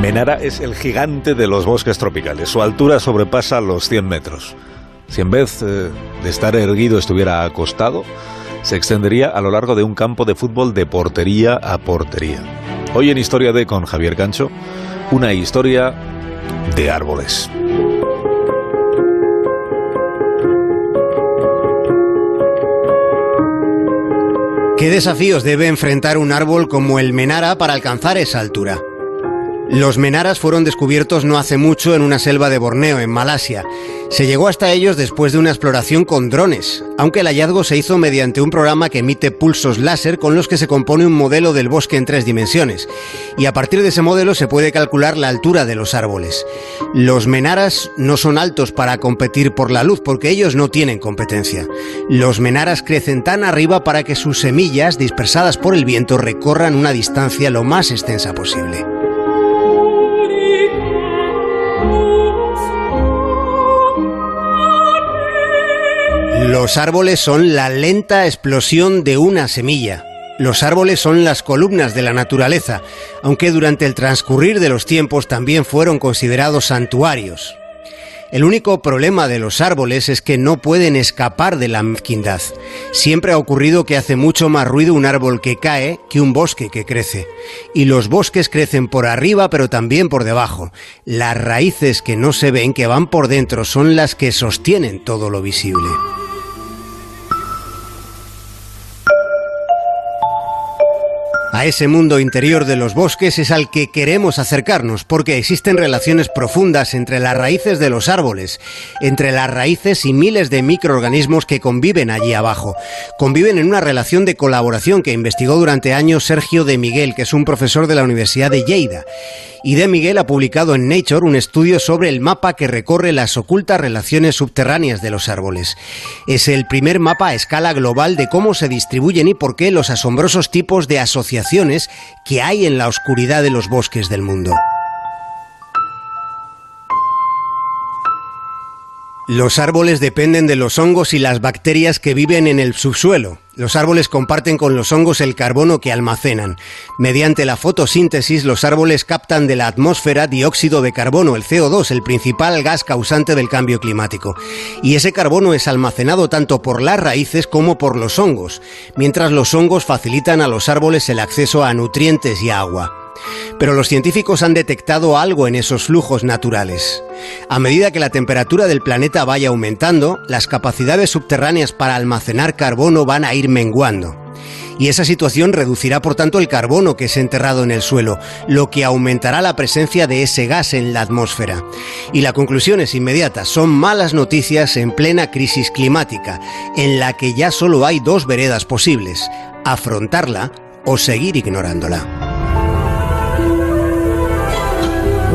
Menara es el gigante de los bosques tropicales. Su altura sobrepasa los 100 metros. Si en vez eh, de estar erguido estuviera acostado, se extendería a lo largo de un campo de fútbol de portería a portería. Hoy en Historia de con Javier Cancho, una historia de árboles. ¿Qué desafíos debe enfrentar un árbol como el Menara para alcanzar esa altura? Los menaras fueron descubiertos no hace mucho en una selva de Borneo, en Malasia. Se llegó hasta ellos después de una exploración con drones, aunque el hallazgo se hizo mediante un programa que emite pulsos láser con los que se compone un modelo del bosque en tres dimensiones. Y a partir de ese modelo se puede calcular la altura de los árboles. Los menaras no son altos para competir por la luz, porque ellos no tienen competencia. Los menaras crecen tan arriba para que sus semillas, dispersadas por el viento, recorran una distancia lo más extensa posible. Los árboles son la lenta explosión de una semilla. Los árboles son las columnas de la naturaleza, aunque durante el transcurrir de los tiempos también fueron considerados santuarios. El único problema de los árboles es que no pueden escapar de la mezquindad. Siempre ha ocurrido que hace mucho más ruido un árbol que cae que un bosque que crece. Y los bosques crecen por arriba pero también por debajo. Las raíces que no se ven, que van por dentro, son las que sostienen todo lo visible. A ese mundo interior de los bosques es al que queremos acercarnos porque existen relaciones profundas entre las raíces de los árboles, entre las raíces y miles de microorganismos que conviven allí abajo. Conviven en una relación de colaboración que investigó durante años Sergio de Miguel, que es un profesor de la Universidad de Lleida. Y de Miguel ha publicado en Nature un estudio sobre el mapa que recorre las ocultas relaciones subterráneas de los árboles. Es el primer mapa a escala global de cómo se distribuyen y por qué los asombrosos tipos de asociaciones que hay en la oscuridad de los bosques del mundo. Los árboles dependen de los hongos y las bacterias que viven en el subsuelo. Los árboles comparten con los hongos el carbono que almacenan. Mediante la fotosíntesis, los árboles captan de la atmósfera dióxido de carbono, el CO2, el principal gas causante del cambio climático. Y ese carbono es almacenado tanto por las raíces como por los hongos, mientras los hongos facilitan a los árboles el acceso a nutrientes y agua. Pero los científicos han detectado algo en esos flujos naturales. A medida que la temperatura del planeta vaya aumentando, las capacidades subterráneas para almacenar carbono van a ir menguando. Y esa situación reducirá por tanto el carbono que es enterrado en el suelo, lo que aumentará la presencia de ese gas en la atmósfera. Y la conclusión es inmediata, son malas noticias en plena crisis climática, en la que ya solo hay dos veredas posibles, afrontarla o seguir ignorándola.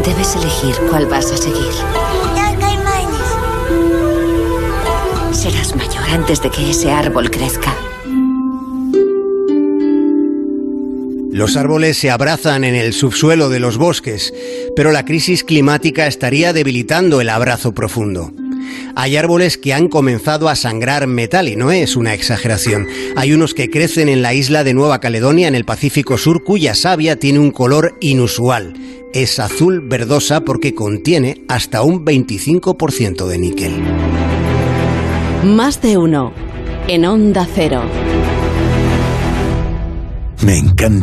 Debes elegir cuál vas a seguir. Serás mayor antes de que ese árbol crezca. Los árboles se abrazan en el subsuelo de los bosques, pero la crisis climática estaría debilitando el abrazo profundo. Hay árboles que han comenzado a sangrar metal y no es una exageración. Hay unos que crecen en la isla de Nueva Caledonia en el Pacífico Sur cuya savia tiene un color inusual es azul verdosa porque contiene hasta un 25% de níquel. Más de uno en Onda Cero. Me encanta